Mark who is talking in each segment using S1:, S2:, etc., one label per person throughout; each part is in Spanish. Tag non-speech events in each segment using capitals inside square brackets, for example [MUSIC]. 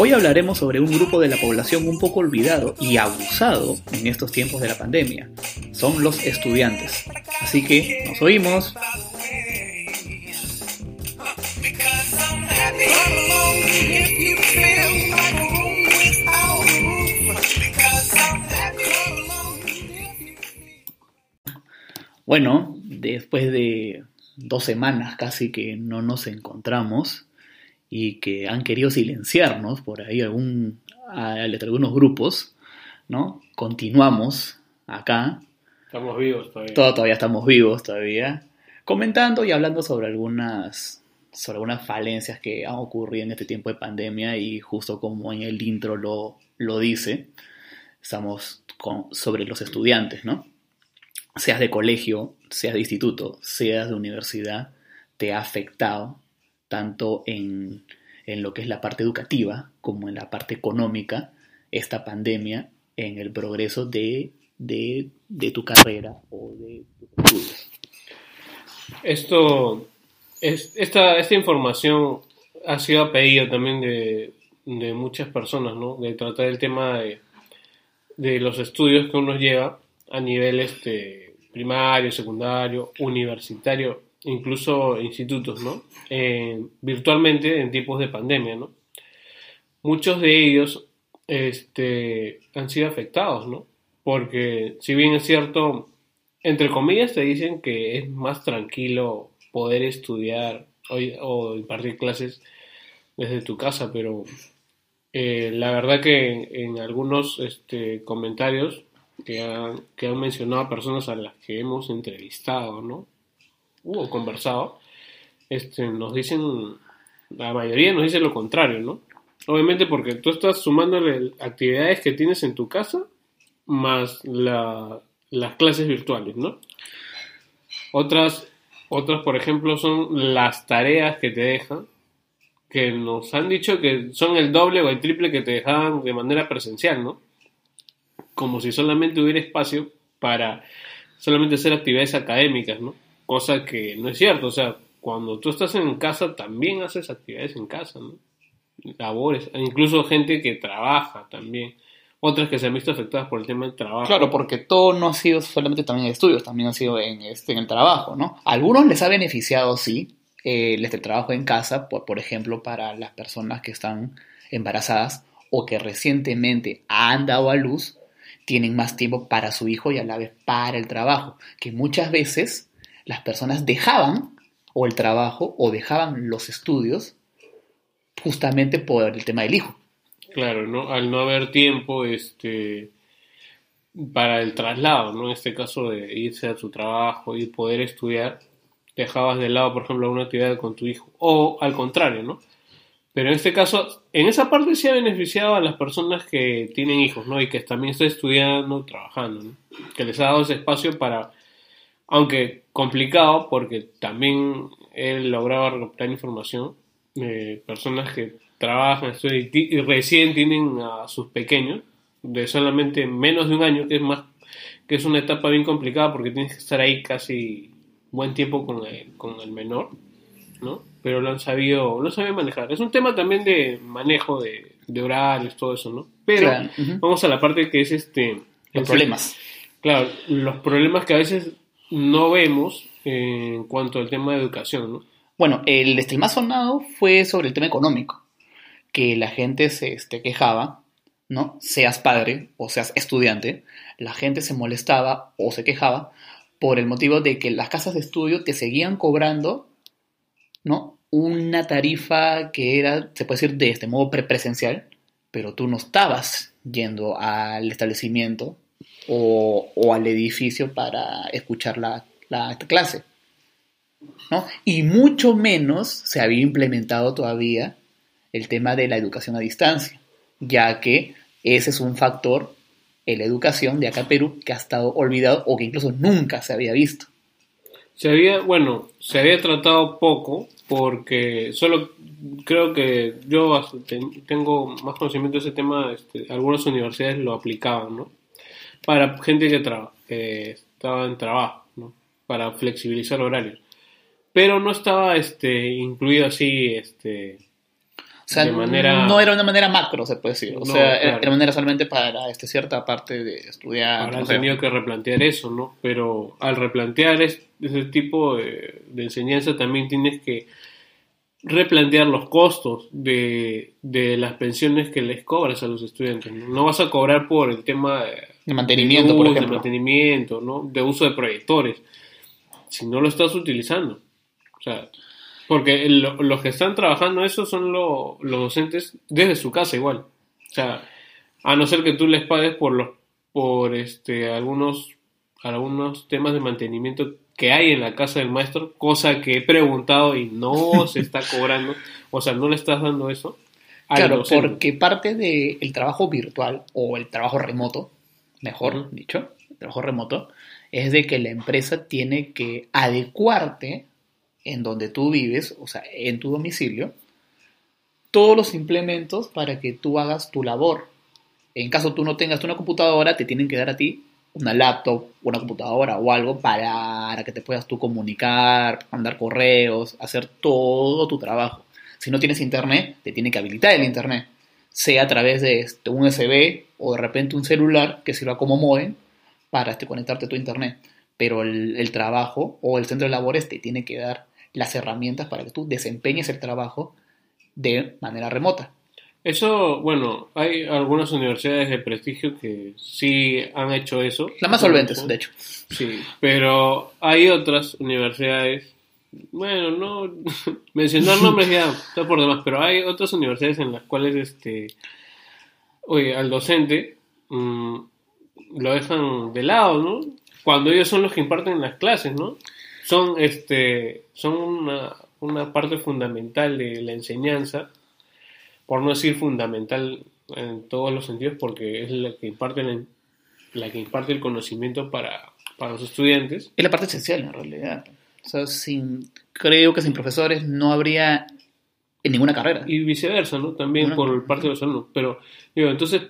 S1: Hoy hablaremos sobre un grupo de la población un poco olvidado y abusado en estos tiempos de la pandemia. Son los estudiantes. Así que nos oímos. Bueno, después de dos semanas casi que no nos encontramos y que han querido silenciarnos por ahí algún, algunos grupos, ¿no? Continuamos acá.
S2: Estamos vivos todavía.
S1: todavía estamos vivos todavía. Comentando y hablando sobre algunas, sobre algunas falencias que han ocurrido en este tiempo de pandemia y justo como en el intro lo, lo dice, estamos con, sobre los estudiantes, ¿no? Seas de colegio, seas de instituto, seas de universidad, te ha afectado tanto en, lo que es la parte educativa como en la parte económica esta pandemia en el progreso de, tu carrera o de tus estudios.
S2: Esto, es, esta, esta información ha sido también de, muchas personas, ¿no? De tratar el tema de, de los estudios que uno lleva a nivel este, primario, secundario, universitario, incluso institutos, ¿no? Eh, virtualmente en tiempos de pandemia, ¿no? Muchos de ellos este, han sido afectados, ¿no? Porque si bien es cierto, entre comillas te dicen que es más tranquilo poder estudiar o, impartir clases desde tu casa, pero eh, la verdad que en, algunos este, comentarios que han, que han mencionado personas a las que hemos entrevistado, ¿no? O conversado, este, nos dicen, la mayoría nos dice lo contrario, ¿no? Obviamente porque tú estás sumándole actividades que tienes en tu casa más la, las clases virtuales, ¿no? Otras, otras, por ejemplo, son las tareas que te dejan, que nos han dicho que son el doble o el triple que te dejaban de manera presencial, ¿no? Como si solamente hubiera espacio para solamente hacer actividades académicas, ¿no? Cosa que no es cierto, o sea, cuando tú estás en casa también haces actividades en casa, ¿no? Labores, incluso gente que trabaja también, otras que se han visto afectadas por el tema del trabajo.
S1: Claro, porque todo no ha sido solamente también estudios, también ha sido en, este, en el trabajo, ¿no? A algunos les ha beneficiado, sí, el este trabajo en casa, por, por ejemplo, para las personas que están embarazadas o que recientemente han dado a luz, tienen más tiempo para su hijo y a la vez para el trabajo, que muchas veces las personas dejaban o el trabajo o dejaban los estudios justamente por el tema del hijo.
S2: Claro, ¿no? Al no haber tiempo este, para el traslado, ¿no? En este caso de irse a su trabajo y poder estudiar, dejabas de lado, por ejemplo, una actividad con tu hijo. O al contrario, ¿no? Pero en este caso, en esa parte sí ha beneficiado a las personas que tienen hijos, ¿no? Y que también están estudiando, trabajando, ¿no? Que les ha dado ese espacio para, aunque complicado, porque también he logrado recuperar información, eh, personas que trabajan, estudian y, recién tienen a sus pequeños, de solamente menos de un año, que es más, que es una etapa bien complicada porque tienes que estar ahí casi buen tiempo con el, con el menor, ¿no? Pero lo han sabido, lo saben manejar. Es un tema también de manejo de, de horarios, todo eso, ¿no? Pero vamos a la parte que es este...
S1: Los problemas.
S2: claro, los problemas que a veces no vemos en cuanto al tema de educación, ¿no?
S1: Bueno, el, este, más sonado fue sobre el tema económico, que la gente se este, quejaba, ¿no? Seas padre o seas estudiante, la gente se molestaba o se quejaba por el motivo de que las casas de estudio te seguían cobrando, ¿no? una tarifa que era, se puede decir, de este modo presencial, pero tú no estabas yendo al establecimiento o, al edificio para escuchar la, clase. ¿no? Y mucho menos se había implementado todavía el tema de la educación a distancia, ya que ese es un factor en la educación de acá Perú que ha estado olvidado o que incluso nunca se había visto.
S2: Se había, bueno, se había tratado poco porque solo creo que yo tengo más conocimiento de ese tema, este, algunas universidades lo aplicaban, ¿no? para gente que, que estaba en trabajo, ¿no? Para flexibilizar horarios. Pero no estaba este, incluido así, este,
S1: O sea,
S2: de manera-
S1: no era una manera macro, se puede decir. O
S2: No,
S1: sea, era-
S2: claro.
S1: era manera solamente para este, cierta parte de estudiar. sé.
S2: tenido que replantear eso, ¿no? Pero al replantear es- ese tipo de, de enseñanza también tienes que replantear los costos de, de las pensiones que les cobras a los estudiantes. No, No vas a cobrar por el tema de,
S1: De mantenimiento, por
S2: luz, de
S1: ejemplo.
S2: mantenimiento, ¿no? De uso de proyectores. Si no lo estás utilizando. O sea, porque lo- los que están trabajando eso son lo- los docentes desde su casa igual. O sea, a no ser que tú les pagues por los por este algunos algunos temas de mantenimiento que hay en la casa del maestro, cosa que he preguntado y no [LAUGHS] se está cobrando, o sea, no le estás dando eso.
S1: Claro,
S2: docente.
S1: porque parte del trabajo virtual o el trabajo remoto, mejor dicho, el trabajo remoto, es de que la empresa tiene que adecuarte en donde tú vives, o sea, en tu domicilio, todos los implementos para que tú hagas tu labor. En caso tú no tengas una computadora, te tienen que dar a ti una laptop, una computadora o algo para que te puedas tú comunicar, mandar correos, hacer todo tu trabajo. Si no tienes internet, te tiene que habilitar el internet, sea a través de este, un USB o de repente un celular que sirva como modem para este, conectarte a tu internet. Pero el, el trabajo o el centro de labores te tiene que dar las herramientas para que tú desempeñes el trabajo de manera remota.
S2: Eso, bueno, hay algunas universidades de prestigio que sí han hecho eso.
S1: Las más solventes, de hecho.
S2: Sí, pero hay otras universidades, bueno, no [LAUGHS] mencionar nombres ya está por demás, pero hay otras universidades en las cuales, este, oye, al docente mm, lo dejan de lado, ¿no? Cuando ellos son los que imparten las clases, ¿no? Son, este, son una, una parte fundamental de la enseñanza, por no decir fundamental en todos los sentidos, porque es la que imparte la, la que imparte el conocimiento para, para los estudiantes.
S1: Es la parte esencial en realidad. O sea, sin, creo que sin profesores no habría en ninguna carrera.
S2: Y viceversa, ¿no? También
S1: Bueno.
S2: por parte de los alumnos. Pero, digo, entonces,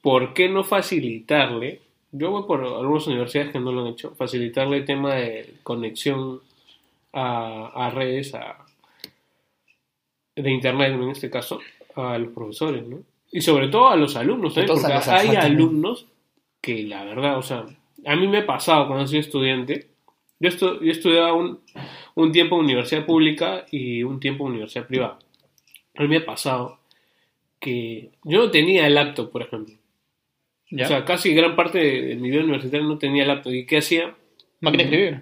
S2: ¿por qué no facilitarle? Yo voy por algunas universidades que no lo han hecho, facilitarle el tema de conexión a, a redes, a, de internet en este caso, a los profesores, ¿no? Y sobre todo a los alumnos también,
S1: Entonces,
S2: porque
S1: los
S2: hay
S1: alumnos
S2: que la verdad, o sea, a mí me ha pasado cuando soy estudiante, yo, estu yo estudiaba un, un tiempo en universidad pública y un tiempo en universidad privada. A mí me ha pasado que yo no tenía laptop, por ejemplo.
S1: ¿Ya?
S2: O sea, casi gran parte de, mi vida universitaria no tenía laptop. ¿Y qué hacía?
S1: Máquina de escribir.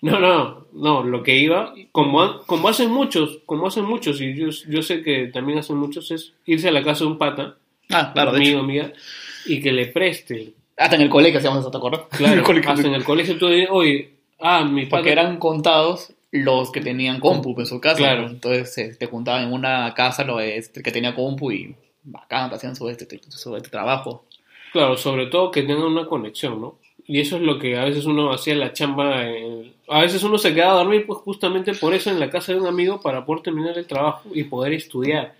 S2: No, no, no, lo que iba, como, como hacen muchos, como hacen muchos, y yo, yo sé que también hacen muchos, es irse a la casa de un pata,
S1: Ah, claro, de
S2: amigo, amiga, y que le preste.
S1: Hasta en el colegio hacíamos eso, ¿te acuerdas?
S2: Claro, [LAUGHS]
S1: el colegio.
S2: hasta en el colegio tú dices, oye, ah, mi pata...
S1: Porque eran contados los que tenían compu en su casa.
S2: Claro.
S1: Entonces eh, te juntaban en una casa lo que tenía compu y bacán, te hacían su, este, su este trabajo.
S2: Claro, sobre todo que tengan una conexión, ¿no? Y eso es lo que a veces uno hacía la chamba. en- A veces uno se quedaba a dormir, pues justamente por eso en la casa de un amigo para poder terminar el trabajo y poder estudiar.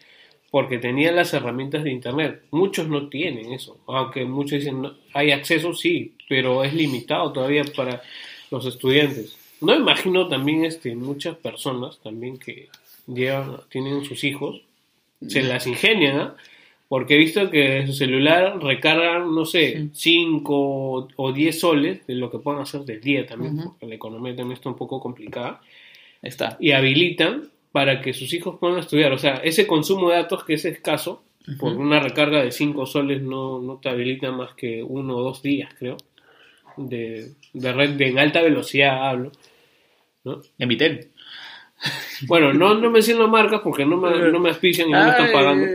S2: Porque tenía las herramientas de internet. Muchos no tienen eso. Aunque muchos dicen, no, hay acceso, sí, pero es limitado todavía para los estudiantes. No imagino también este, muchas personas también que llevan, tienen sus hijos, se las ingenian. Porque he visto que su celular recargan, no sé, 5 o 10 soles de lo que pueden hacer del día también, porque la economía también está un poco complicada,
S1: está.
S2: y habilitan para que sus hijos puedan estudiar. O sea, ese consumo de datos que es escaso, por una recarga de 5 soles no, no te habilita más que uno o dos días, creo, de, de red de en alta velocidad hablo. ¿no?
S1: En Vitel.
S2: Bueno, no, no menciono marcas porque no me, no me auspician y no me están pagando.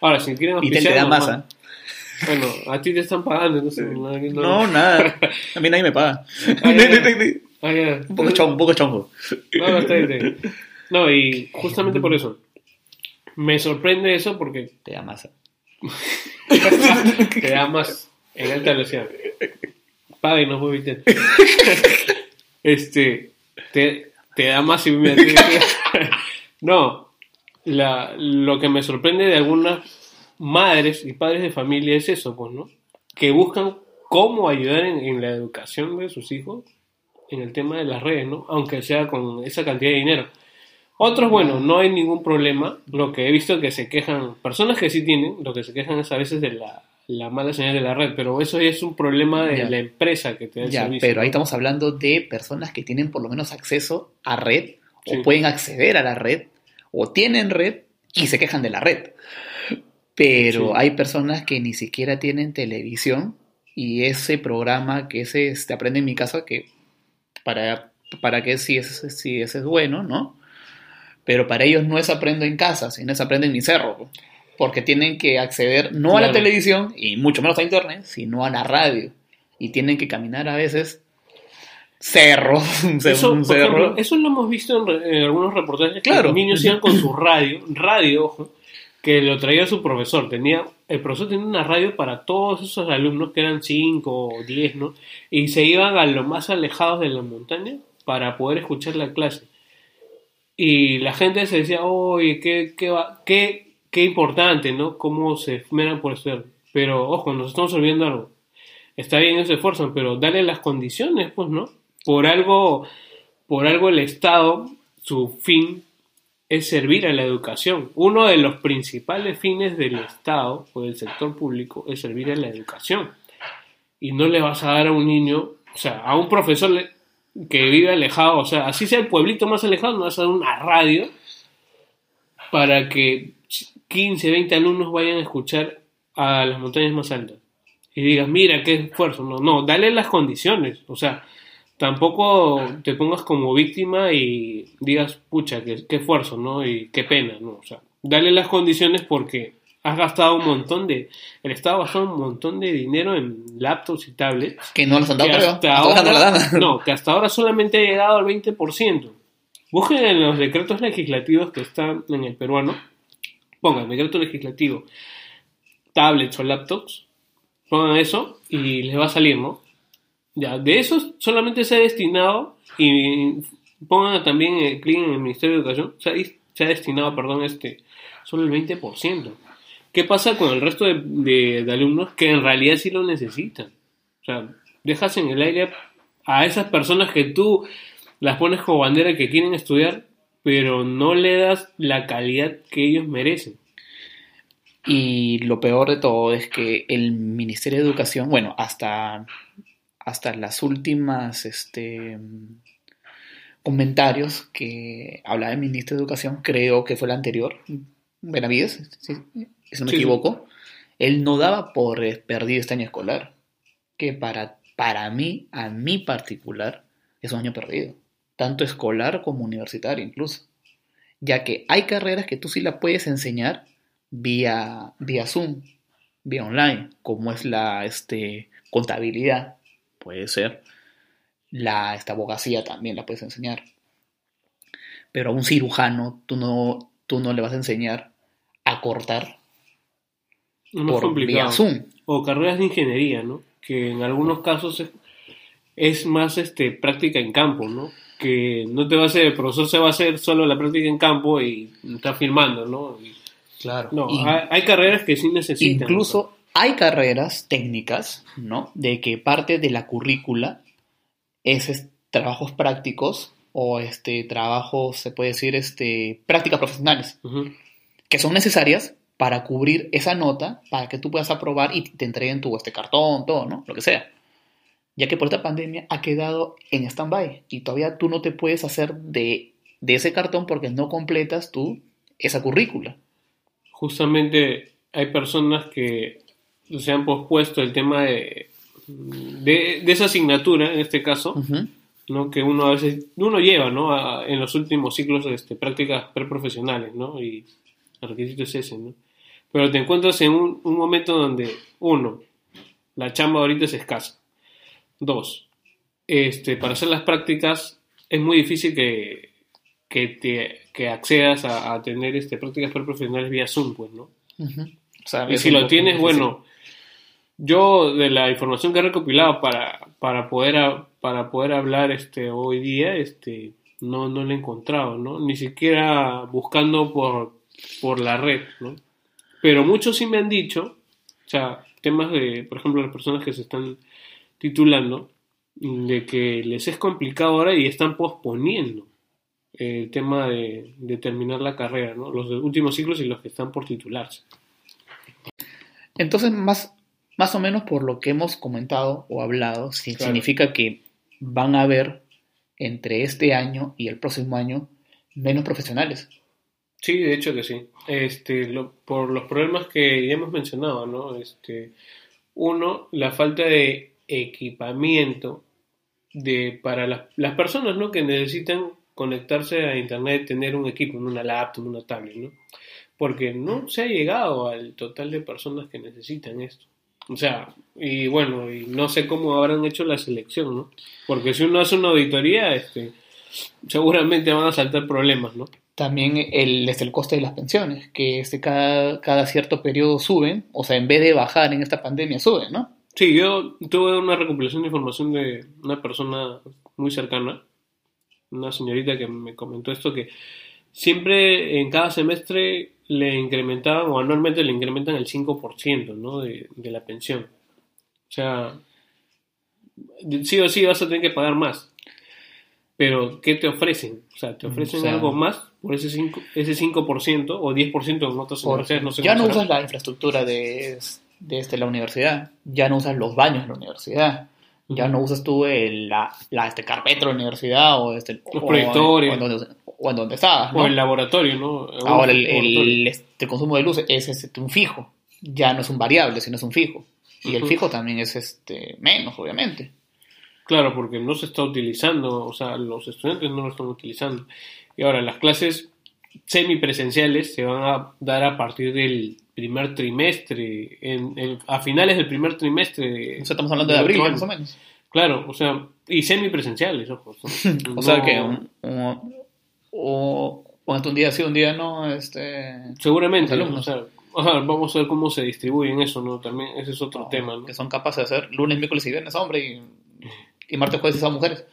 S2: Ahora, si quieren
S1: Vitel te
S2: auspiciar,
S1: da
S2: no,
S1: masa.
S2: Bueno, a ti te están pagando, entonces no, no-
S1: nada. A mí nadie me paga.
S2: Ah. [LAUGHS] Ah,
S1: un poco chongo, un poco chongo.
S2: No, no, está bien, está bien. No, y justamente por eso. Me sorprende eso porque
S1: Te da masa. [LAUGHS]
S2: te da más en alta velocidad. Paga y no Vitel. Este, te, te da más y me [LAUGHS] No, la, lo que me sorprende de algunas madres y padres de familia es eso, pues, ¿no? Que buscan cómo ayudar en, en la educación de sus hijos en el tema de las redes, ¿no? Aunque sea con esa cantidad de dinero. Otros, bueno, no hay ningún problema. Lo que he visto que se quejan, personas que sí tienen, lo que se quejan es a veces de la, la mala señal de la red, pero eso ya es un problema de
S1: Ya.
S2: la empresa que te da el
S1: Ya,
S2: servicio.
S1: pero ahí estamos hablando de personas que tienen por lo menos acceso a red,
S2: Sí.
S1: o pueden acceder a la red, o tienen red y se quejan de la red. Pero
S2: Sí.
S1: hay personas que ni siquiera tienen televisión y ese programa que ese este, aprende en mi casa, que para, para que si ese, si ese es bueno, ¿no? Pero para ellos no es aprendo en casa, sino es aprendo en mi cerro. Porque tienen que acceder no a la televisión y mucho menos a internet, sino a la radio. Y tienen que caminar a veces cerros, [LAUGHS] un cer-
S2: Eso,
S1: un cerro.
S2: ejemplo, eso lo hemos visto en, re- en algunos reportajes.
S1: Claro.
S2: los niños iban con su radio, radio, ojo, que lo traía su profesor. Tenía, el profesor tenía una radio para todos esos alumnos, que eran 5 o 10, ¿no? Y se iban a los más alejados de la montaña para poder escuchar la clase. Y la gente se decía, oye, qué, qué, va- qué, qué importante, ¿no? Cómo se esmeran por estudiar. Pero, ojo, nos estamos olvidando algo. Está bien, ellos se esfuerzan, pero dale las condiciones, pues, ¿no? Por algo, por algo el Estado, su fin es servir a la educación. Uno de los principales fines del Estado o del sector público es servir a la educación. Y no le vas a dar a un niño, o sea, a un profesor que vive alejado, o sea, así sea el pueblito más alejado, no vas a dar una radio para que 15, 20 alumnos vayan a escuchar a las montañas más altas. Y digas, mira, qué esfuerzo. No, no, dale las condiciones. O sea, tampoco te pongas como víctima y digas, pucha, qué, qué esfuerzo, ¿no? Y qué pena, ¿no? O sea, dale las condiciones porque has gastado un montón de... El Estado ha gastado un montón de dinero en laptops y tablets
S1: Que no los han dado,
S2: que hasta
S1: ahora la
S2: no, que hasta ahora solamente ha llegado al 20%. Busquen en los decretos legislativos que están en el peruano, pongan decreto legislativo, tablets o laptops, pongan eso y les va a salir, ¿no? Ya, de eso solamente se ha destinado y pongan también eh, clic en el Ministerio de Educación, se ha, se ha destinado, perdón, este, solo el 20%. ¿Qué pasa con el resto de, de- de alumnos que en realidad sí lo necesitan? O sea, dejas en el aire a esas personas que tú las pones como bandera que quieren estudiar, pero no le das la calidad que ellos merecen.
S1: Y lo peor de todo es que el Ministerio de Educación, bueno, hasta, hasta las últimas este, comentarios que hablaba el ministro de Educación, creo que fue el anterior, Benavides, si, si no me
S2: Sí,
S1: equivoco, él no daba por perdido este año escolar, que para, para mí, a mí particular, es un año perdido, tanto escolar como universitario incluso, ya que hay carreras que tú sí las puedes enseñar vía, vía Zoom, vía online, como es la este, contabilidad, puede ser, la esta abogacía también la puedes enseñar. Pero a un cirujano tú no, tú no le vas a enseñar a cortar
S2: Es más
S1: por vía
S2: complicado.
S1: Zoom.
S2: O carreras de ingeniería, ¿no? Que en algunos casos es, es más este, práctica en campo, ¿no? Que no te va a hacer, el profesor se va a hacer solo la práctica en campo y está filmando, ¿no? Y-
S1: Claro.
S2: no, hay, hay carreras que sí necesitan.
S1: Incluso hay carreras técnicas, ¿no? De que parte de la currícula es, es trabajos prácticos o este trabajos, se puede decir, este prácticas profesionales,
S2: Ujú.
S1: que son necesarias para cubrir esa nota, para que tú puedas aprobar y te entreguen tu este cartón, todo, ¿no? Lo que sea. Ya que por esta pandemia ha quedado en stand-by y todavía tú no te puedes hacer de, de ese cartón porque no completas tú esa currícula.
S2: justamente hay personas que se han pospuesto el tema de, de, de esa asignatura, en este caso,
S1: Ujú.
S2: ¿no? que uno a veces uno lleva ¿no? A- en los últimos ciclos este, prácticas preprofesionales, ¿no? y el requisito es ese, ¿no? pero te encuentras en un, un momento donde, uno, la chamba ahorita es escasa, dos, este, para hacer las prácticas es muy difícil que, que, te, que accedas a, a tener este, prácticas preprofesionales vía Zoom, pues, ¿no?
S1: Ujú. O sea,
S2: Y si lo tienes,
S1: difícil.
S2: bueno, yo de la información que he recopilado para, para, poder, para poder hablar este, hoy día, este, no, no lo he encontrado, ¿no? Ni siquiera buscando por, por la red, ¿no? Pero muchos sí me han dicho O sea, temas de, por ejemplo, las personas que se están titulando, de que les es complicado ahora y están posponiendo el tema de, de terminar la carrera, ¿no? Los últimos ciclos y los que están por titularse.
S1: Entonces, más, más o menos por lo que hemos comentado o hablado,
S2: Claro.
S1: significa que van a haber entre este año y el próximo año menos profesionales.
S2: Sí, de hecho que sí. Este, lo- por los problemas que ya hemos mencionado, ¿no? Este, uno, la falta de equipamiento de, para las, las personas, ¿no? Que necesitan conectarse a internet, tener un equipo, una laptop, una tablet, ¿no? Porque no se ha llegado al total de personas que necesitan esto. O sea, y bueno, y no sé cómo habrán hecho la selección, ¿no? Porque si uno hace una auditoría, este, seguramente van a saltar problemas, ¿no?
S1: También el, es el coste de las pensiones, que este, cada, cada cierto periodo suben, o sea, en vez de bajar en esta pandemia, suben, ¿no?
S2: Sí, yo tuve una recopilación de información de una persona muy cercana, una señorita que me comentó esto, que siempre en cada semestre le incrementaban o anualmente le incrementan el 5% ¿no? de, de la pensión. O sea, sí o sí vas a tener que pagar más. Pero, ¿qué te ofrecen? O sea, ¿te ofrecen
S1: O sea,
S2: algo más por ese 5%, ese 5% o 10% en otras universidades? No sé
S1: ya no
S2: será.
S1: usas la infraestructura de, de este, la universidad, ya no usas los baños de la universidad, ya no usas tú el, la, la este carpetro de la universidad o, este,
S2: Los
S1: o-
S2: proyectores.
S1: o o en donde estabas. ¿no?
S2: O el laboratorio, ¿no?
S1: Ahora el, el, este, consumo de luz es este, un fijo, ya no es un variable, sino es un fijo. Y el fijo también es este menos, obviamente.
S2: Claro, porque no se está utilizando, o sea, los estudiantes no lo están utilizando. Y ahora, las clases semipresenciales se van a dar a partir del primer trimestre, en, en- a finales del primer trimestre.
S1: O sea, estamos hablando de abril, más o menos.
S2: Claro, o sea, y semipresenciales, ojo. ¿no? [LAUGHS]
S1: O sea que un, un- o, o un día sí, un día no, este...
S2: Seguramente, o sea, vamos a ver cómo se distribuyen eso, ¿no? También ese es otro
S1: No,
S2: tema, ¿no?
S1: Que son capaces de hacer lunes, miércoles y viernes hombre y, y martes, jueves y mujeres.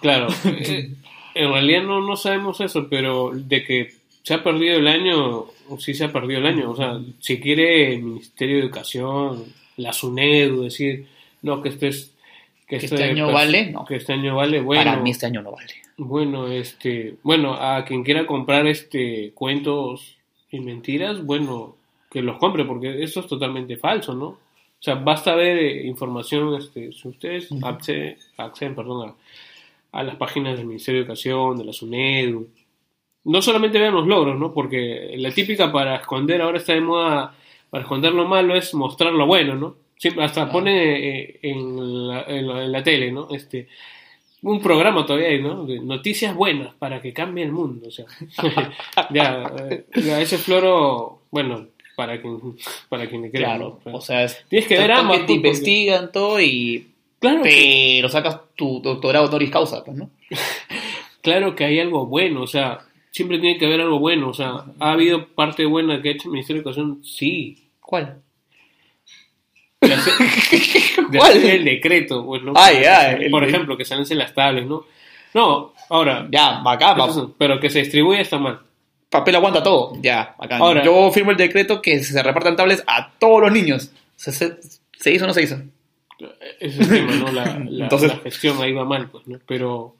S2: Claro, [LAUGHS] eh, en realidad no, no sabemos eso, pero de que se ha perdido el año, sí se ha perdido el año. O sea, si quiere el Ministerio de Educación, la SUNEDU, decir, no, que este es...
S1: Que este
S2: es-
S1: año
S2: pues,
S1: vale, no.
S2: Que este año vale, bueno.
S1: Para mí este año no vale.
S2: Bueno, este, bueno, a quien quiera comprar este cuentos y mentiras, bueno, que los compre, porque eso es totalmente falso, ¿no? O sea, basta ver eh, información, este, si ustedes acceden, acceden, perdón, a, a las páginas del Ministerio de Educación, de la SUNEDU, no solamente vean los logros, ¿no? Porque la típica para esconder, ahora está de moda, para esconder lo malo es mostrar lo bueno, ¿no? Siempre, hasta
S1: Ah.
S2: pone eh, en, la, en la- en la tele, ¿no? Este, un programa todavía hay, ¿no? De noticias buenas para que cambie el mundo, o sea. [LAUGHS] ya, eh, ya, ese floro, bueno, para quien, para quien le crea,
S1: Claro,
S2: ¿no?
S1: o sea, es,
S2: Tienes que ver ambas,
S1: que te
S2: pues, porque-
S1: investigan todo y...
S2: claro, que,
S1: Pero sacas tu doctorado honoris causa, pues, ¿no? [LAUGHS]
S2: claro que hay algo bueno, o sea, siempre tiene que haber algo bueno, o sea, ¿ha habido parte buena que ha hecho el Ministerio de Educación? Sí.
S1: ¿Cuál? [LAUGHS]
S2: De hacer, [LAUGHS] de
S1: ¿Cuál?
S2: hacer el decreto, pues, ¿no?
S1: Ah, ya, el-
S2: Por ejemplo, que se lancen las tablets, ¿no? No, ahora,
S1: Ya,
S2: eso sí, pero que se distribuya está mal.
S1: papel aguanta todo. Ya, acá.
S2: Ahora-
S1: Yo firmo el decreto que se repartan tablets a todos los niños. ¿Se, se, se hizo o no se hizo?
S2: Ese es el tema, ¿no? La, [LAUGHS] la-
S1: Entonces-
S2: la gestión ahí va mal, pues, ¿no? Pero,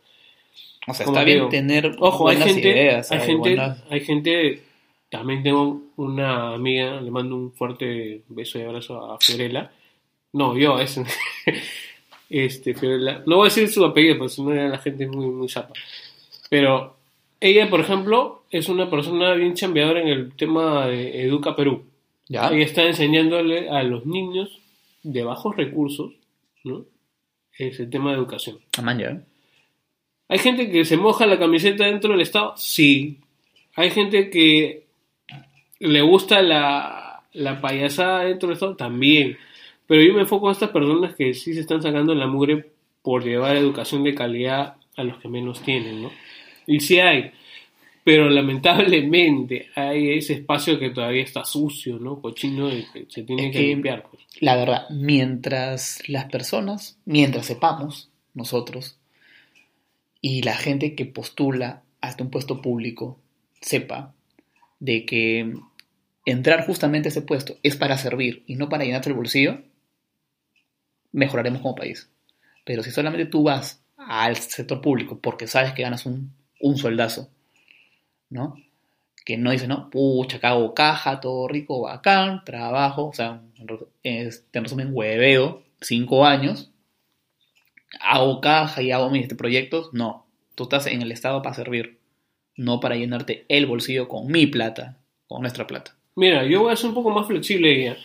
S1: O sea, está bien
S2: digo,
S1: tener
S2: ojo, hay
S1: buenas
S2: gente,
S1: ideas.
S2: hay
S1: hay
S2: gente,
S1: buenas-
S2: hay gente, también tengo una amiga, le mando un fuerte beso y abrazo a Fiorella. No, yo, es, [LAUGHS] este, Fiorella, no voy a decir su apellido, porque si no la gente es muy, muy zapa. Pero ella, por ejemplo, es una persona bien chambeadora en el tema de Educa Perú.
S1: Ya.
S2: Ella está enseñándole a los niños de bajos recursos, ¿no? Ese tema de educación.
S1: Ah, man, ya.
S2: ¿Hay gente que se moja la camiseta dentro del Estado? Sí. ¿Hay gente que le gusta la, la payasada dentro del Estado? También. Pero yo me enfoco en estas personas que sí se están sacando la mugre por llevar educación de calidad a los que menos tienen, ¿no? Y sí hay. Pero lamentablemente hay ese espacio que todavía está sucio, ¿no? Cochino y que se tiene
S1: Es
S2: que,
S1: que-
S2: limpiar. pues.
S1: La verdad, mientras las personas, mientras sepamos, nosotros, y la gente que postula hasta un puesto público, sepa de que entrar justamente a ese puesto es para servir y no para llenarte el bolsillo, mejoraremos como país. Pero si solamente tú vas al sector público porque sabes que ganas un, un sueldazo, ¿no? Que no dices, no, pucha, cago caja, todo rico, bacán, trabajo, o sea, en resumen, hueveo, cinco años, hago caja y hago mis proyectos, no. Tú estás en el Estado para servir, no para llenarte el bolsillo con mi plata, con nuestra plata.
S2: Mira, yo voy a ser un poco más flexible. Ya.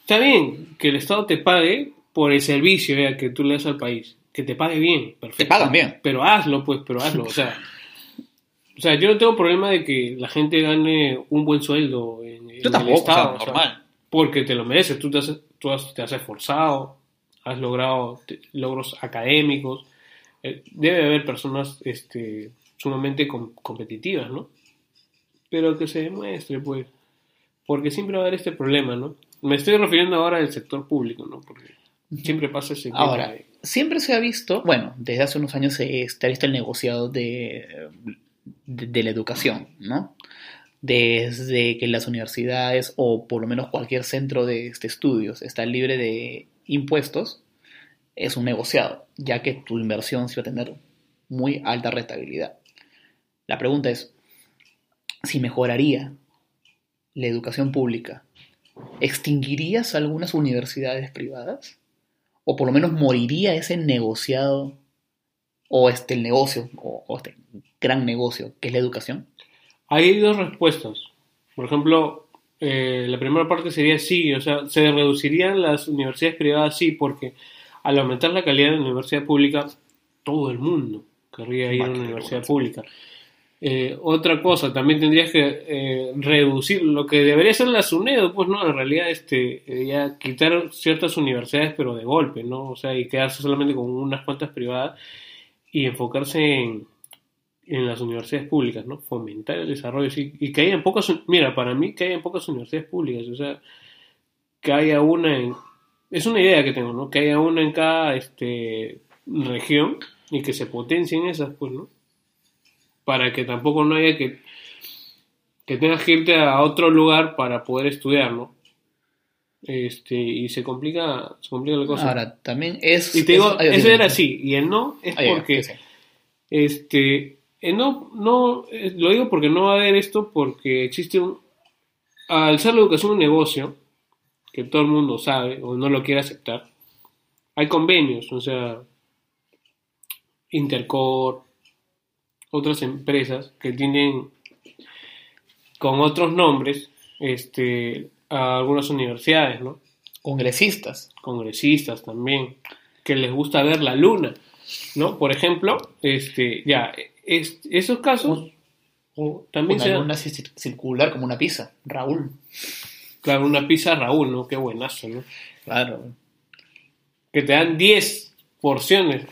S2: Está bien que el Estado te pague por el servicio ya, que tú le das al país. Que te pague bien, perfecto.
S1: Te pagan bien.
S2: Pero hazlo, pues, pero hazlo. O sea, o sea yo no tengo problema de que la gente gane un buen sueldo en, en
S1: Yo tampoco,
S2: el Estado.
S1: o sea, normal.
S2: porque te lo mereces. Tú te has, tú has- te has esforzado, has logrado te- logros académicos. Eh, debe haber personas este, sumamente com- competitivas, ¿no? Pero que se demuestre, pues. Porque siempre va a haber este problema, ¿no? Me estoy refiriendo ahora al sector público, ¿no? Porque siempre pasa ese
S1: Ahora,
S2: de-
S1: siempre se ha visto, bueno, desde hace unos años se, ha visto el negociado de, de, de la educación, ¿no? Desde que las universidades o por lo menos cualquier centro de este, estudios está libre de impuestos, es un negociado, ya que tu inversión sí va a tener muy alta rentabilidad. La pregunta es, si mejoraría la educación pública, ¿extinguirías algunas universidades privadas? o por lo menos moriría ese negociado o este el negocio o, o este gran negocio que es la educación
S2: Hay dos respuestas. Por ejemplo, eh, la primera parte sería sí, o sea, se reducirían las universidades privadas, sí, porque al aumentar la calidad de la universidad pública, todo el mundo querría ir a una universidad pública. Eh, otra cosa, también tendrías que eh, reducir lo que debería ser la SUNEDO, pues no, en realidad este, eh, ya quitar ciertas universidades, pero de golpe, ¿no? O sea, y quedarse solamente con unas cuantas privadas y enfocarse en, en las universidades públicas, ¿no? Fomentar el desarrollo, sí, y que haya pocas, mira, para mí que haya pocas universidades públicas, o sea, que haya una en, es una idea que tengo, ¿no? Que haya una en cada este, región y que se potencien esas, pues, ¿no? Para que tampoco no haya que, que tengas que irte a otro lugar para poder estudiar, ¿no? Este, y se complica, se complica la cosa.
S1: ahora también es
S2: y te digo,
S1: es-
S2: eso era así, y el no es porque... Este, eh, no, no, eh, lo digo porque no va a haber esto, porque existe un, al ser la educación un negocio, que todo el mundo sabe o no lo quiere aceptar, hay convenios, o sea, Intercor, otras empresas que tienen con otros nombres, este, a algunas universidades, ¿no?
S1: congresistas
S2: congresistas también, que les gusta ver la luna, ¿no? Por ejemplo, este, ya, es- esos casos o también
S1: una
S2: se
S1: luna cir- circular como una pizza Raúl
S2: claro, una pizza Raúl, ¿no? Qué buenazo, ¿no?
S1: claro
S2: Que te dan 10 porciones.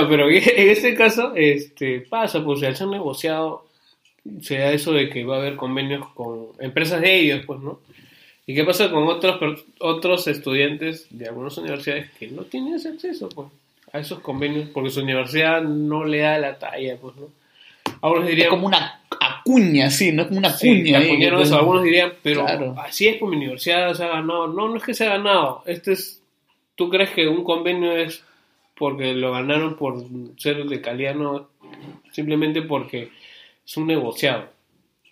S2: Ya, pero en este caso, este, pasa, pues al ser negociado, se da eso de que va a haber convenios con empresas de ellos, pues, ¿no? ¿Y qué pasa con otros, otros estudiantes de algunas universidades que no tienen ese acceso, pues, a esos convenios? Porque su universidad no le da la talla, pues, ¿no? Algunos
S1: es
S2: dirían,
S1: como una acuña sí no es como una
S2: Sí,
S1: cuña que-
S2: eso. Algunos dirían, pero
S1: Claro.
S2: así es, pues mi universidad se ha ganado. No, no es que se ha ganado. Este es, ¿Tú crees que un convenio es porque lo ganaron por ser de calidad? No, simplemente porque es un negociado.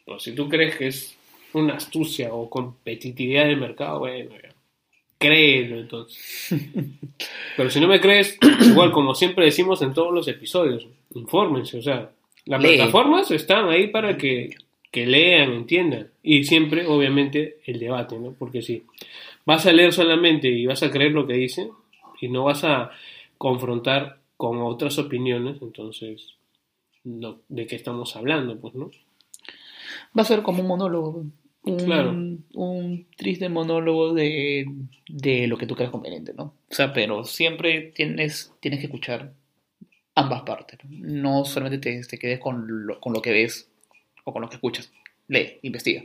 S2: O si tú crees que es una astucia o competitividad del mercado, bueno, ya. créelo entonces. [LAUGHS] Pero si no me crees, [CLEARS THROAT] igual como siempre decimos en todos los episodios, infórmense, o sea, las
S1: Lee.
S2: plataformas están ahí para que, que lean, entiendan. Y siempre, obviamente, el debate, ¿no? Porque si vas a leer solamente y vas a creer lo que dicen y no vas a confrontar con otras opiniones, entonces, no, ¿de qué estamos hablando? Pues, ¿no?
S1: va a ser como un monólogo un,
S2: Claro.
S1: un triste monólogo de, de lo que tú creas conveniente no o sea pero siempre tienes tienes que escuchar ambas partes no, No solamente te, te quedes con lo, con lo que ves o con lo que escuchas lee investiga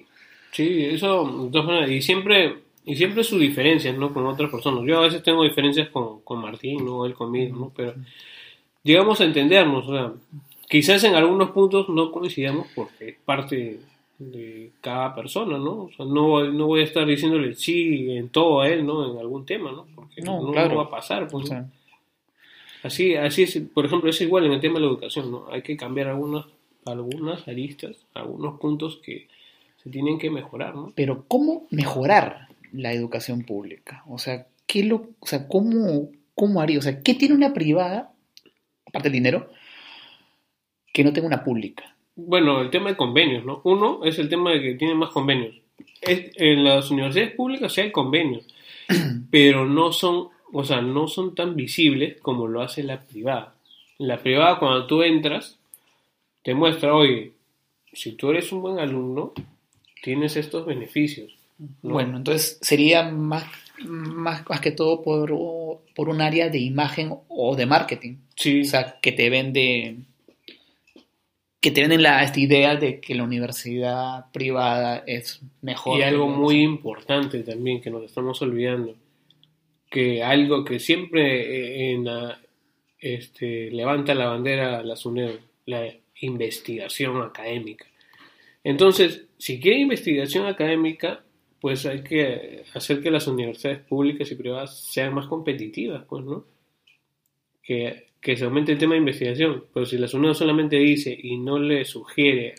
S2: Sí, eso, de todas maneras, y siempre, y siempre sus diferencias, ¿no? Con otras personas. Yo a veces tengo diferencias con, con Martín, ¿no? Él conmigo, ¿no? Pero llegamos a entendernos, o sea, quizás en algunos puntos no coincidamos porque es parte de cada persona, ¿no? O sea, no, no voy a estar diciéndole sí en todo a él, ¿no? En algún tema, ¿no? Porque
S1: No,
S2: no,
S1: claro.
S2: va a pasar, pues,
S1: O sea,
S2: Así, así es, por ejemplo, es igual en el tema de la educación, ¿no? Hay que cambiar algunas, algunas aristas, algunos puntos que se tienen que mejorar, ¿no?
S1: pero ¿cómo mejorar la educación pública? O sea, ¿qué lo, o sea, ¿cómo, ¿cómo haría? O sea, ¿qué tiene una privada, aparte del dinero, que no tenga una pública?
S2: Bueno, el tema de convenios, ¿no? Uno es el tema de que tiene más convenios. Es- en las universidades públicas sí hay convenios, [CLEARS THROAT] pero no son, o sea, no son tan visibles como lo hace la privada. La privada, cuando tú entras, te muestra, oye, si tú eres un buen alumno, tienes estos beneficios. ¿No?
S1: Bueno, entonces sería más, más, más que todo por, por un área de imagen o de marketing.
S2: sí,
S1: O sea, que te vende que te venden la, esta idea de que la universidad privada es mejor.
S2: Y algo muy importante también que nos estamos olvidando, que algo que siempre eh, en la- este, levanta la bandera la SUNED, la investigación académica. Entonces, si quiere investigación académica, pues hay que hacer que las universidades públicas y privadas sean más competitivas, pues, ¿no? Que, que se aumente el tema de investigación. Pero si la SUNED solamente dice y no le sugiere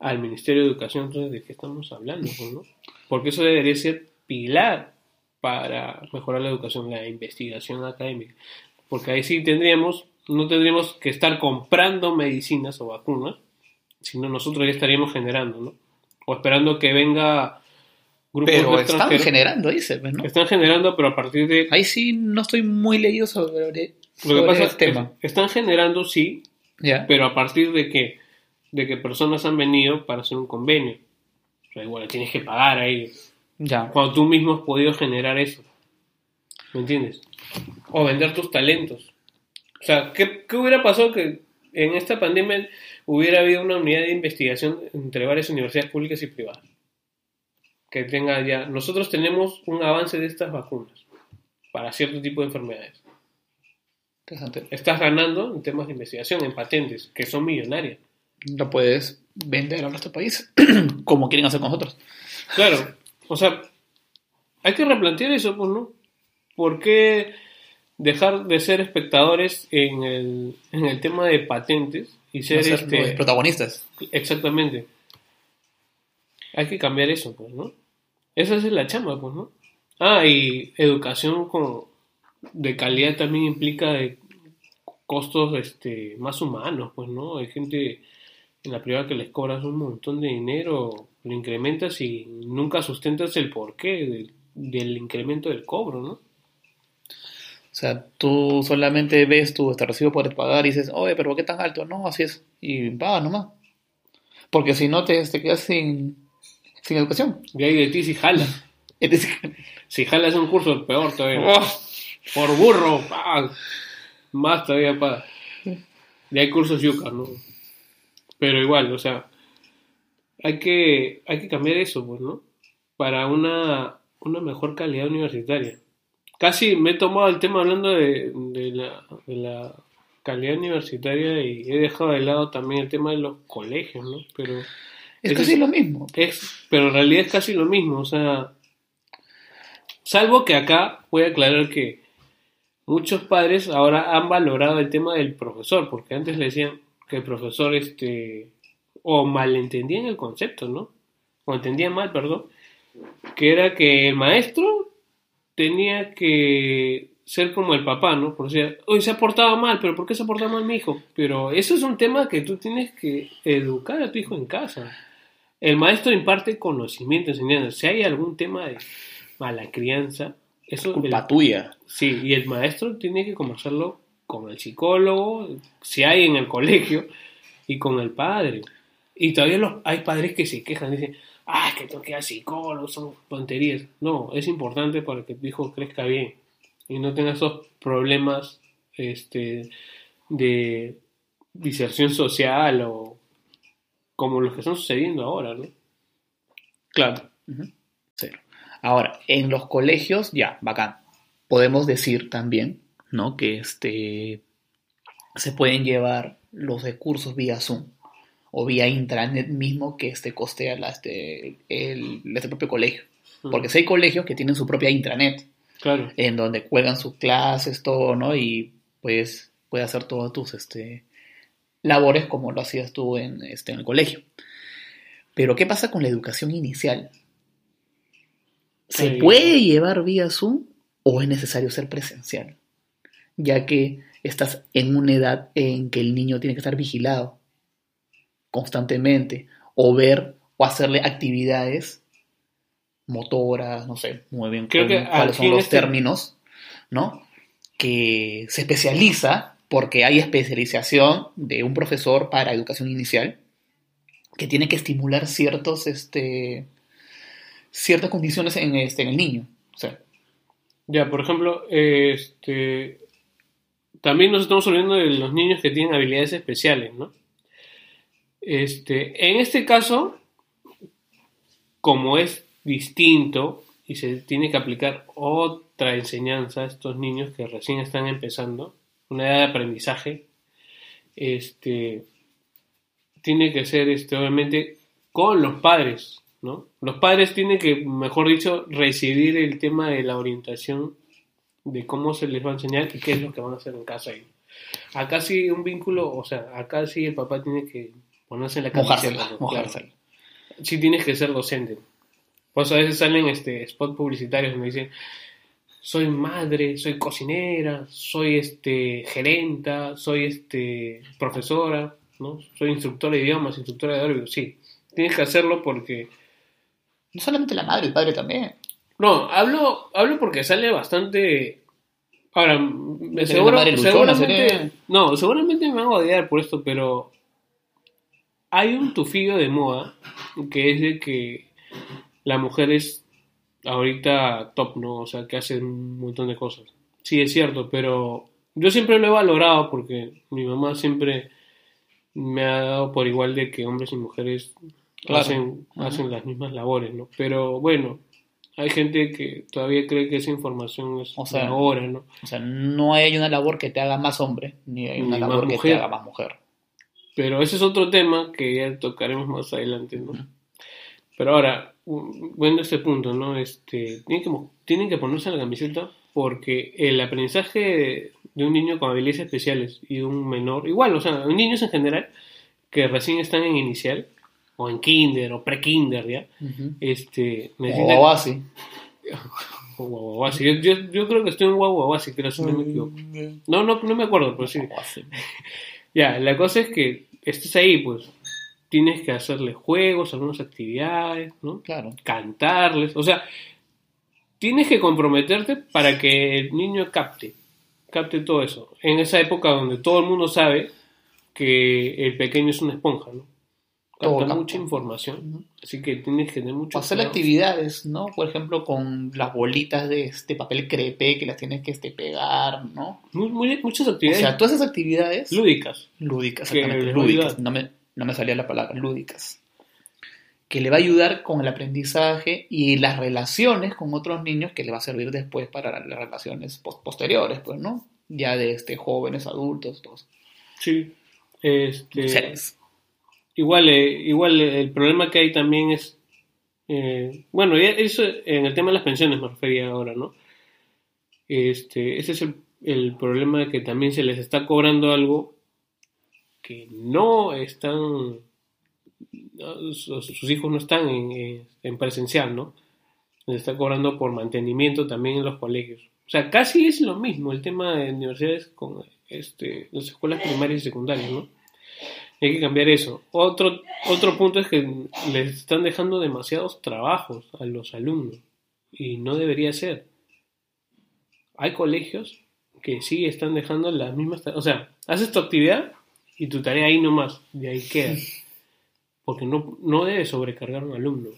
S2: al Ministerio de Educación, entonces, ¿de qué estamos hablando? pues, no? Porque eso debería ser pilar para mejorar la educación, la investigación académica. Porque ahí sí tendríamos, no tendríamos que estar comprando medicinas o vacunas, sino nosotros ya estaríamos generando, ¿no? O esperando que venga grupos
S1: Pero están generando, dice, pues, ¿no?
S2: Están generando, pero a partir de...
S1: Ahí sí no estoy muy leído sobre,
S2: Lo que pasa
S1: el
S2: es que
S1: tema.
S2: están generando, sí, pero a partir de que, de que personas han venido para hacer un convenio. O sea, igual tienes que pagar a ellos.
S1: Ya.
S2: Cuando tú mismo has podido generar eso. ¿Me entiendes? O vender tus talentos. O sea, ¿qué, qué hubiera pasado que en esta pandemia hubiera habido una unidad de investigación entre varias universidades públicas y privadas? Que tenga ya... Nosotros tenemos un avance de estas vacunas para cierto tipo de enfermedades.
S1: Interesante.
S2: Estás ganando en temas de investigación, en patentes, que son millonarias.
S1: Lo puedes vender a nuestro país [CLEARS THROAT] como quieren hacer con nosotros.
S2: Claro, o sea, hay que replantear eso, pues, ¿no? ¿Por qué dejar de ser espectadores en el, en el tema de patentes y ser
S1: No ser
S2: este,
S1: protagonistas.
S2: exactamente? Hay que cambiar eso, pues, ¿no? Esa es la chamba, pues, ¿no? Ah, y educación con, de calidad también implica costos este, más humanos, pues, ¿no? Hay gente en la privada que les cobras un montón de dinero, lo incrementas y nunca sustentas el porqué del, incremento del cobro, ¿no?
S1: O sea, tú solamente ves tu este recibo por pagar y dices, oye, pero ¿por qué tan alto? No, así es. Y paga nomás. Porque si no, te quedas sin, sin educación.
S2: De ahí de ti si. [LAUGHS]
S1: Es decir,
S2: Si jalas un curso, peor todavía.
S1: oh,
S2: Por burro, pa, más todavía para. Y hay cursos yucas, ¿no? Pero igual, o sea, hay que, hay que cambiar eso, pues, ¿no? Para una, una mejor calidad universitaria. Casi me he tomado el tema hablando de, de la, de la calidad universitaria y he dejado de lado también el tema de los colegios, ¿no? Pero
S1: es casi lo mismo.
S2: es, pero en realidad es casi lo mismo, o sea, salvo que acá voy a aclarar que muchos padres ahora han valorado el tema del profesor, porque antes le decían que el profesor, este, o malentendían el concepto, ¿no? O entendían mal, perdón, que era que el maestro tenía que ser como el papá, ¿no? Por decir, hoy se ha portado mal, pero ¿por qué se ha portado mal mi hijo? Pero eso es un tema que tú tienes que educar a tu hijo en casa. El maestro imparte conocimiento, enseñando. Si hay algún tema de mala crianza, eso
S1: Culpa
S2: el-
S1: tuya.
S2: sí, y el maestro tiene que conversarlo con el psicólogo, si hay en el colegio, y con el padre. Y todavía los, hay padres que se quejan, dicen, ah, es que tengo que ir al psicólogo, son tonterías. No, es importante para que tu hijo crezca bien y no tenga esos problemas este, de diserción social o como los que están sucediendo ahora, ¿no?
S1: Claro. Cero. Ahora, en los colegios, ya, bacán. Podemos decir también, ¿no? Que este se pueden llevar los recursos vía Zoom o vía intranet mismo que este costea la, este, el, este propio colegio.
S2: Mm.
S1: Porque si hay colegios que tienen su propia intranet,
S2: Claro.
S1: en donde cuelgan sus clases, todo, ¿no? Y pues puedes hacer todas tus este, labores como lo hacías tú en, este, en el colegio. Pero ¿qué pasa con la educación inicial? ¿Se puede llevar vía Zoom o es necesario ser presencial? Ya que estás en una edad en que el niño tiene que estar vigilado constantemente o ver o hacerle actividades motoras, no sé muy bien
S2: Creo que
S1: cuáles
S2: aquí
S1: son los
S2: este-
S1: términos, ¿no? Que se especializa porque hay especialización de un profesor para educación inicial que tiene que estimular ciertos, este, ciertas condiciones en, este, en el niño.
S2: Ya, por ejemplo, este, también nos estamos olvidando de los niños que tienen habilidades especiales, ¿no? Este, en este caso, como es distinto y se tiene que aplicar otra enseñanza a estos niños que recién están empezando, una edad de aprendizaje, este, tiene que ser, este, obviamente, con los padres, ¿no? Los padres tienen que, mejor dicho, recibir el tema de la orientación de cómo se les va a enseñar y qué es lo que van a hacer en casa. Y acá sí un vínculo, o sea, acá sí el papá tiene que ponerse en la camiseta, ¿no?
S1: mojársela.
S2: Claro. Sí tienes que ser docente. Pues a veces salen este spot publicitarios donde dicen soy madre, soy cocinera, soy este gerenta, soy este profesora, ¿no? Soy instructora de idiomas, instructora de árabe. Sí, tienes que hacerlo porque
S1: No solamente la madre, el padre también.
S2: no, hablo, hablo porque sale bastante. Ahora, seguro-
S1: luchona,
S2: seguramente. No, seguramente me van a odiar por esto, pero. Hay un tufillo de moda que es de que la mujer es ahorita top, ¿no? O sea, que hace un montón de cosas. Sí, es cierto, pero yo siempre lo he valorado porque mi mamá siempre me ha dado por igual de que hombres y mujeres
S1: Claro.
S2: hacen,
S1: Ajá.
S2: hacen las mismas labores, ¿no? Pero bueno, hay gente que todavía cree que esa información es
S1: O sea,
S2: ahora, ¿no?
S1: O sea, no hay una labor que te haga más hombre, ni hay una
S2: Ni
S1: labor que te haga más mujer.
S2: Pero ese es otro tema que ya tocaremos más adelante, ¿no? Pero ahora, bueno, este punto, ¿no? Este, tienen, que, tienen que ponerse la camiseta porque el aprendizaje de un niño con habilidades especiales y de un menor, igual, o sea, niños en general que recién están en inicial, o en kinder, o pre-kinder, ¿ya?
S1: Ujú.
S2: Este,
S1: O
S2: necesitan...
S1: así. [LAUGHS]
S2: o guaguaguasi. Yo, yo, yo creo que estoy en guaguaguasi, creo, si no me equivoco. No, no, no me acuerdo, pero sí.
S1: Así. [LAUGHS]
S2: Ya, la cosa es que estés ahí, pues tienes que hacerles juegos, algunas actividades, ¿no?
S1: Claro.
S2: Cantarles, o sea, tienes que comprometerte para que el niño capte, capte todo eso. En esa época donde todo el mundo sabe que el pequeño es una esponja, ¿no? Capta mucha información, así que tienes que tener mucho
S1: O hacer
S2: cuidado.
S1: actividades, ¿no? Por ejemplo, con las bolitas de este papel crepe que las tienes que este, pegar, ¿no?
S2: Muy- muy- muchas
S1: O
S2: actividades
S1: sea, todas esas actividades
S2: lúdicas.
S1: lúdicas, exactamente, lúdicas. No me, no me salía la palabra, lúdicas. Que le va a ayudar con el aprendizaje y las relaciones con otros niños que le va a servir después para las relaciones pos- posteriores, pues, ¿no? Ya de este, jóvenes, adultos, todos.
S2: Sí. Este,
S1: Seres.
S2: Igual, eh, igual eh, el problema que hay también es, eh, bueno, eso en el tema de las pensiones me refería ahora, ¿no? Este, ese es el, el problema de que también se les está cobrando algo que no están, sus, hijos no están en, en- en presencial, ¿no? Les está cobrando por mantenimiento también en los colegios. O sea, casi es lo mismo el tema de universidades con este, las escuelas primarias y secundarias, ¿no? Hay que cambiar eso. Otro, otro punto es que les están dejando demasiados trabajos a los alumnos y no debería ser. Hay colegios que sí están dejando las mismas. O sea, haces tu actividad y tu tarea ahí nomás, y ahí queda. Porque no, no debe sobrecargar a un alumno.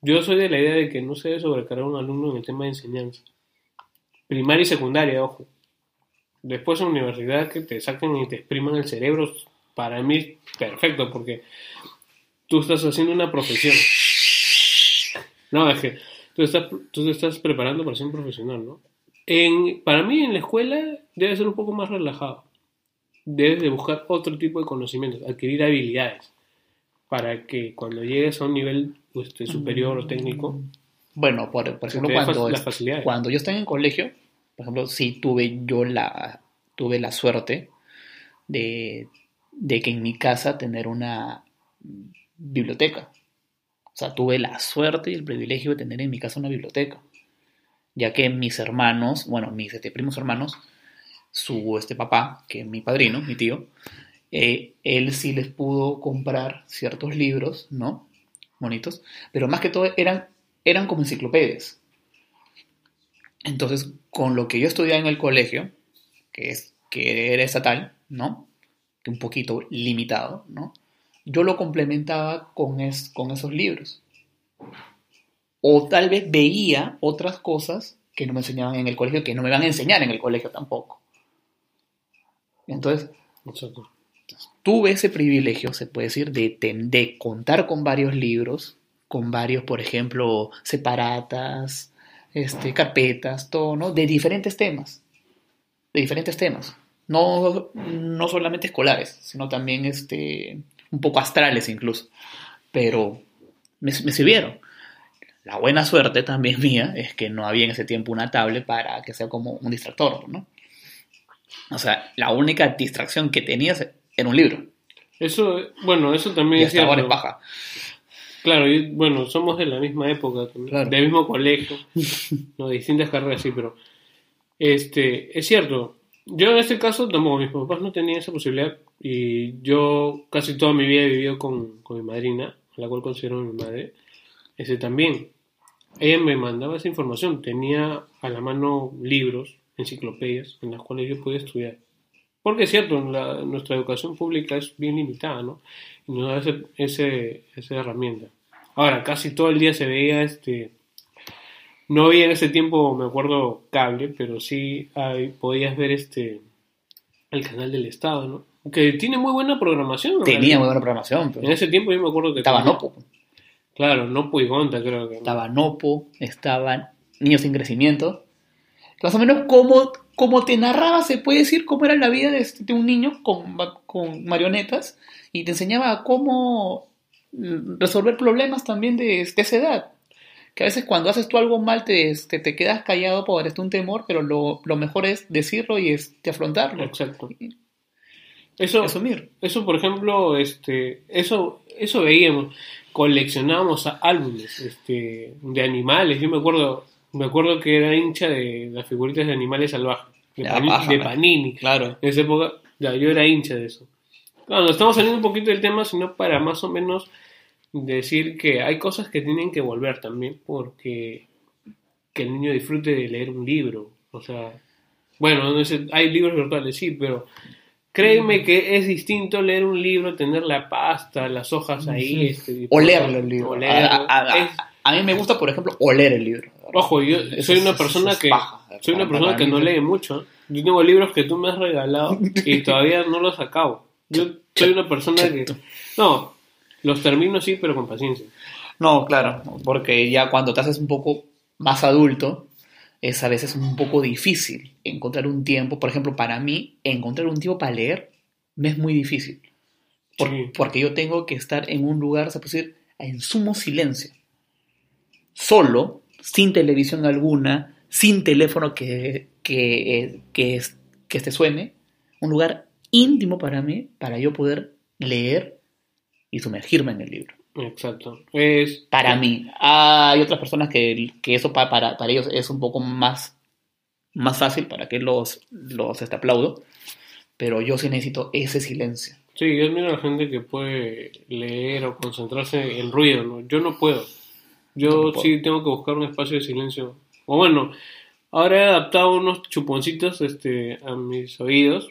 S2: Yo soy de la idea de que no se debe sobrecargar a un alumno en el tema de enseñanza. Primaria y secundaria, ojo. Después en universidad que te saquen y te expriman el cerebro, para mí perfecto, porque tú estás haciendo una profesión. No, es que tú, estás, tú te estás preparando para ser un profesional, ¿no? En, para mí en la escuela debe ser un poco más relajado. Debes de buscar otro tipo de conocimientos, adquirir habilidades, para que cuando llegues a un nivel este, superior o técnico,
S1: Bueno, por, por ejemplo, cuando, es- cuando yo estaba en el colegio, por ejemplo, sí tuve yo la, tuve la suerte de, de que en mi casa tener una biblioteca. O sea, tuve la suerte y el privilegio de tener en mi casa una biblioteca. Ya que mis hermanos, bueno, mis este, primos hermanos, su este papá, que es mi padrino, mi tío, eh, él sí les pudo comprar ciertos libros, ¿no? Bonitos, pero más que todo eran, eran como enciclopedias. Entonces, con lo que yo estudiaba en el colegio, que, es, que era estatal, ¿no? Que un poquito limitado, ¿no? Yo lo complementaba con, es, con esos libros. O tal vez veía otras cosas que no me enseñaban en el colegio, que no me van a enseñar en el colegio tampoco. Entonces,
S2: Exacto.
S1: tuve ese privilegio, se puede decir, de, de contar con varios libros, con varios, por ejemplo, separatas, este, carpetas, todo, ¿no? De diferentes temas, de diferentes temas. No, no solamente escolares, sino también este, un poco astrales incluso. Pero me, me sirvieron. La buena suerte también [LAUGHS] mía es que no había en ese tiempo una tablet para que sea como un distractor, ¿no? O sea, la única distracción que tenías era un libro.
S2: Eso, bueno, eso también
S1: Y
S2: es
S1: ahora es
S2: cierto.
S1: paja.
S2: Claro, y, bueno, somos de la misma época, también,
S1: Claro.
S2: del mismo colegio, [LAUGHS] no, de distintas carreras, sí, pero este, es cierto. Yo en este caso, tampoco, mis papás no tenían esa posibilidad y yo casi toda mi vida he vivido con, con mi madrina, a la cual considero mi madre, ese también. Ella me mandaba esa información, tenía a la mano libros, enciclopedias, en las cuales yo podía estudiar. Porque es cierto, la- nuestra educación pública es bien limitada, ¿no? Y nos da ese, ese- esa herramienta. Ahora, casi todo el día se veía este. No había en ese tiempo, me acuerdo, cable, pero sí hay- podías ver este el canal del Estado, ¿no? Que tiene muy buena programación. en
S1: Tenía muy buena programación. pero
S2: En ese tiempo yo me acuerdo que
S1: Estaba
S2: tenía-
S1: Nopo.
S2: Claro, Nopo y Gonta, creo que.
S1: Estaba Nopo, estaban Niños sin Crecimiento. Más o menos como, como te narraba, se puede decir cómo era la vida de, este- de un niño con, con marionetas y te enseñaba cómo mm, resolver problemas también de, de esa edad. Que a veces cuando haces tú algo mal te, este, te quedas callado por este, un temor, pero lo, lo mejor es decirlo y este, afrontarlo.
S2: Exacto.
S1: Y
S2: Eso,
S1: Asumir.
S2: Eso, por ejemplo, este, eso, eso veíamos, coleccionábamos álbumes, este, de animales. Yo me acuerdo, me acuerdo que era hincha de las figuritas de animales salvajes, de. Panini.
S1: Claro.
S2: En esa época, ya, yo era hincha de eso. Claro, no estamos saliendo un poquito del tema, sino para más o menos decir que hay cosas que tienen que volver también, porque que el niño disfrute de leer un libro. O sea, bueno, no sé, hay libros virtuales, sí, pero créeme que es distinto leer un libro, tener la pasta, las hojas ahí.
S1: Ujú.
S2: este,
S1: Olerlo el libro.
S2: olerlo.
S1: A, a- a-
S2: Es-
S1: a mí me gusta, por ejemplo, oler el libro.
S2: Ojo, yo soy una persona que soy una persona que no lee mucho. Yo tengo libros que tú me has regalado y [LAUGHS] todavía no los acabo. Yo soy una persona que no los termino sí, pero con paciencia.
S1: No, claro, porque ya cuando te haces un poco más adulto, es a veces un poco difícil encontrar un tiempo. Por ejemplo, para mí, encontrar un tiempo para leer me es muy difícil. Por-
S2: Sí.
S1: Porque yo tengo que estar en un lugar, se puede decir, en sumo silencio. Solo, sin televisión alguna, sin teléfono que, que, eh, que, que te suene. Un lugar íntimo para mí, para yo poder leer y sumergirme en el libro.
S2: Exacto. Es
S1: Para mí. Hay otras personas que, que eso pa- para, para ellos es un poco más, más fácil, para que los, los este, aplaudo. Pero yo sí necesito ese silencio.
S2: Sí, yo admiro a la gente que puede leer o concentrarse en ruido, ¿no? Yo no puedo. Yo sí tengo que buscar un espacio de silencio. O bueno, ahora he adaptado unos chuponcitos este, a mis oídos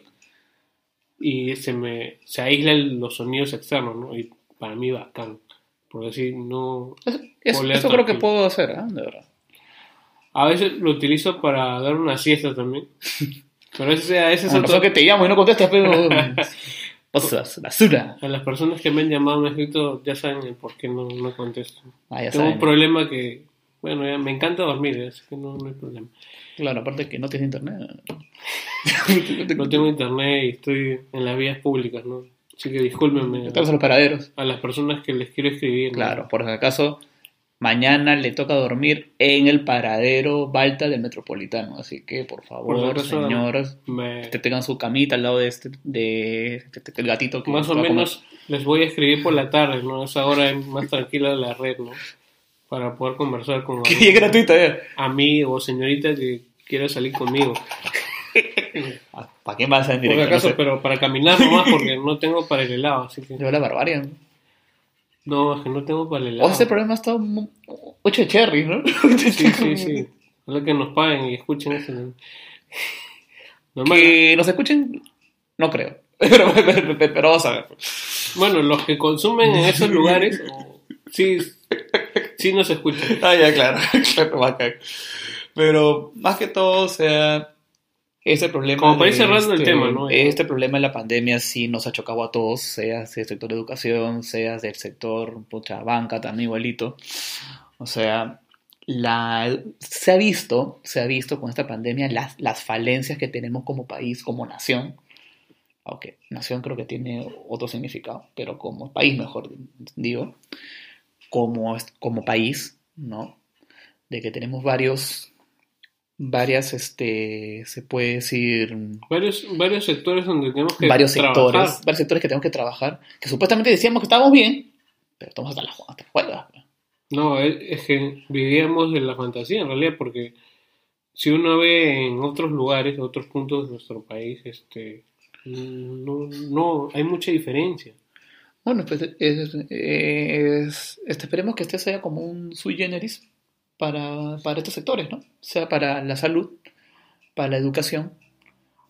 S2: y se me se aíslan los sonidos externos, ¿no? Y para mí bacán. Porque así no...
S1: Eso, eso-
S2: Oler
S1: eso creo que puedo hacer, ¿eh? de verdad.
S2: A veces lo utilizo para dar una siesta también. [LAUGHS] Pero ese, a ese es
S1: Con
S2: otro-
S1: que te llamo y no contestas, pero... [LAUGHS] Cosas, basura.
S2: A las personas que me han llamado, me han escrito, ya saben el por qué no, no contesto.
S1: Ah,
S2: Tengo un problema que Bueno, ya me encanta dormir, así que no, no hay problema.
S1: Claro, aparte que no tienes internet. [LAUGHS]
S2: No tengo internet y estoy en las vías públicas, ¿no? Así que discúlpenme
S1: Estamos en los paraderos.
S2: a las personas que les quiero escribir. ¿no?
S1: Claro, por si acaso, mañana le toca dormir en el paradero Balta del Metropolitano. Así que, por
S2: Por
S1: favor,
S2: acaso,
S1: señores,
S2: Me-
S1: que tengan su camita al lado de este, de este- el gatito que
S2: más o menos les voy a escribir por la tarde, ¿no? Esa hora es más tranquila de la red, ¿no? Para poder conversar con [LAUGHS]
S1: Que es gratuita, ya.
S2: amigo o señorita que quiera salir conmigo. [LAUGHS]
S1: ¿Para qué más en
S2: Por
S1: directo?
S2: si acaso,
S1: No sé.
S2: pero para caminar nomás porque no tengo para el helado, así que...
S1: Yo la barbarie.
S2: No, es que no tengo para el helado.
S1: O este programa está mu- ocho de cherry, ¿no? [LAUGHS]
S2: Sí, sí, sí. [LAUGHS] Ojalá que nos paguen y escuchen eso. ¿no? Normal. [LAUGHS]
S1: Que nos escuchen, no creo. Pero, pero, pero- pero vamos a ver.
S2: Bueno, los que consumen en esos lugares, sí, sí nos escuchan.
S1: Ah, ya, claro. claro, bacán. Pero más que todo, o sea, este problema.
S2: Como para ir cerrando el
S1: este-
S2: tema, ¿no?
S1: Este problema de la pandemia sí nos ha chocado a todos, seas del sector de educación, seas del sector pucha, banca también igualito. O sea, la, se ha visto, se ha visto con esta pandemia las, las falencias que tenemos como país, como nación. Aunque nación creo que tiene otro significado, pero como país mejor digo, como, como país, ¿no? De que tenemos varios, varias, este, se puede decir,
S2: Varios, varios sectores donde tenemos que
S1: varios
S2: trabajar.
S1: sectores, varios sectores que tenemos que trabajar, que supuestamente decíamos que estábamos bien, pero estamos hasta las hasta huevas.
S2: No, es, es que vivíamos de la fantasía en realidad, porque si uno ve en otros lugares, otros puntos de nuestro país, este, no, no hay mucha diferencia.
S1: Bueno, pues es, es- este, esperemos que este sea como un sui generis para, para estos sectores, ¿no? Sea para la salud, para la educación,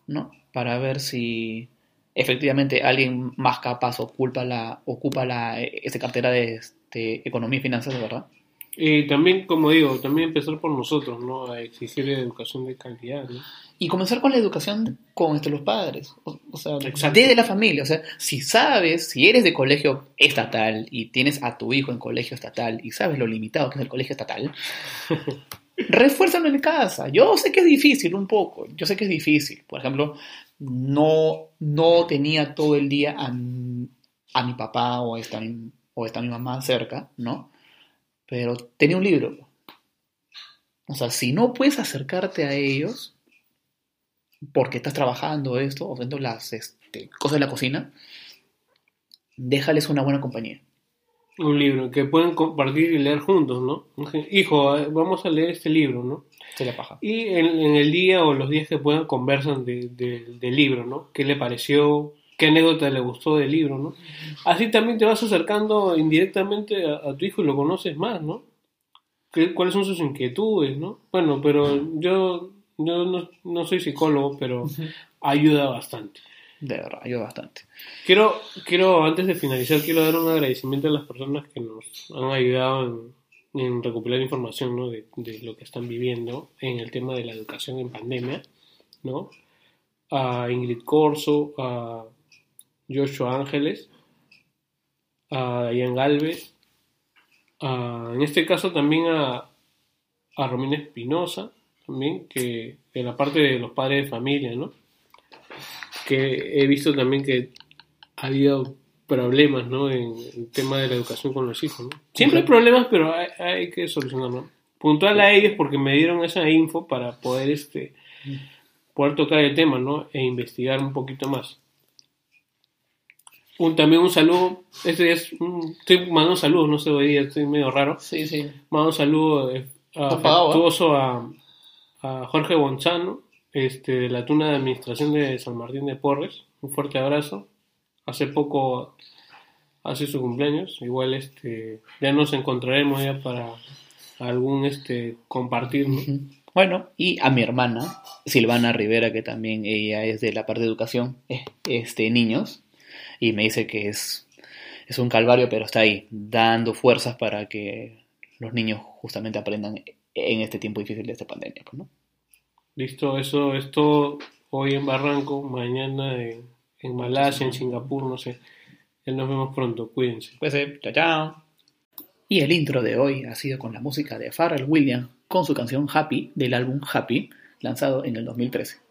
S1: ¿no? Para ver si efectivamente alguien más capaz ocupa la, ocupa la esta cartera de este, economía y finanzas verdad.
S2: Y también, como digo, también empezar por nosotros, ¿no? A exigir educación de calidad, ¿no?
S1: Y comenzar con la educación con este, los padres, o, o sea,
S2: Exacto.
S1: desde la familia. O sea, si sabes, si eres de colegio estatal y tienes a tu hijo en colegio estatal y sabes lo limitado que es el colegio estatal, [LAUGHS] refuérzalo en casa. Yo sé que es difícil un poco, yo sé que es difícil. Por ejemplo, no, no tenía todo el día a, mi- a mi papá o está mi, o está mi mamá cerca, ¿no? Pero tenía un libro. O sea, si no puedes acercarte a ellos, porque estás trabajando esto, o haciendo las este, cosas de la cocina, déjales una buena compañía.
S2: Un libro que pueden compartir y leer juntos, ¿no? Hijo, vamos a leer este libro, ¿no?
S1: Se la paja.
S2: Y en, en el día o los días que puedan conversan de- de- del libro, ¿no? ¿Qué le pareció? ¿Qué anécdota le gustó del libro, ¿no? Así también te vas acercando indirectamente a, a tu hijo y lo conoces más, ¿no? ¿Qué- ¿Cuáles son sus inquietudes, no? Bueno, pero yo, yo no, no soy psicólogo, pero ayuda bastante.
S1: De verdad, ayuda bastante.
S2: Quiero, quiero, antes de finalizar, quiero dar un agradecimiento a las personas que nos han ayudado en, en recopilar información ¿no? de, de lo que están viviendo en el tema de la educación en pandemia, ¿no? A Ingrid Corso, a Joshua Ángeles, a Ian Galvez, a- en este caso también a, a Romina Espinosa, también, que en la parte de los padres de familia, ¿no? que he visto también que ha habido problemas, ¿no? En el tema de la educación con los hijos, ¿no? Siempre hay problemas, pero hay, hay que solucionarlo. Puntual a ellos porque me dieron esa info para poder, este, poder tocar el tema, ¿no? E investigar un poquito más. Un, también un saludo, este es, un- estoy mandando saludos, no sé, hoy día estoy medio raro.
S1: Sí, sí.
S2: Mando un saludo eh,
S1: pagado, ¿eh?
S2: afectuoso a, a Jorge Gonzano, este, de la Tuna de Administración de San Martín de Porres. Un fuerte abrazo. Hace poco hace su cumpleaños. Igual este, ya nos encontraremos ya para algún este, compartir.
S1: Bueno, y a mi hermana, Silvana Rivera, que también ella es de la parte de educación, eh, este, niños, y me dice que es, es un calvario, pero está ahí, dando fuerzas para que los niños justamente aprendan en este tiempo difícil de esta pandemia, pues, ¿no?
S2: Listo, eso es todo hoy en Barranco, mañana en, en Malasia, en Singapur, no sé. Nos vemos pronto, cuídense.
S1: Pues, eh, chao, chao. Y el intro de hoy ha sido con la música de Pharrell Williams con su canción Happy del álbum Happy, lanzado en el 2013.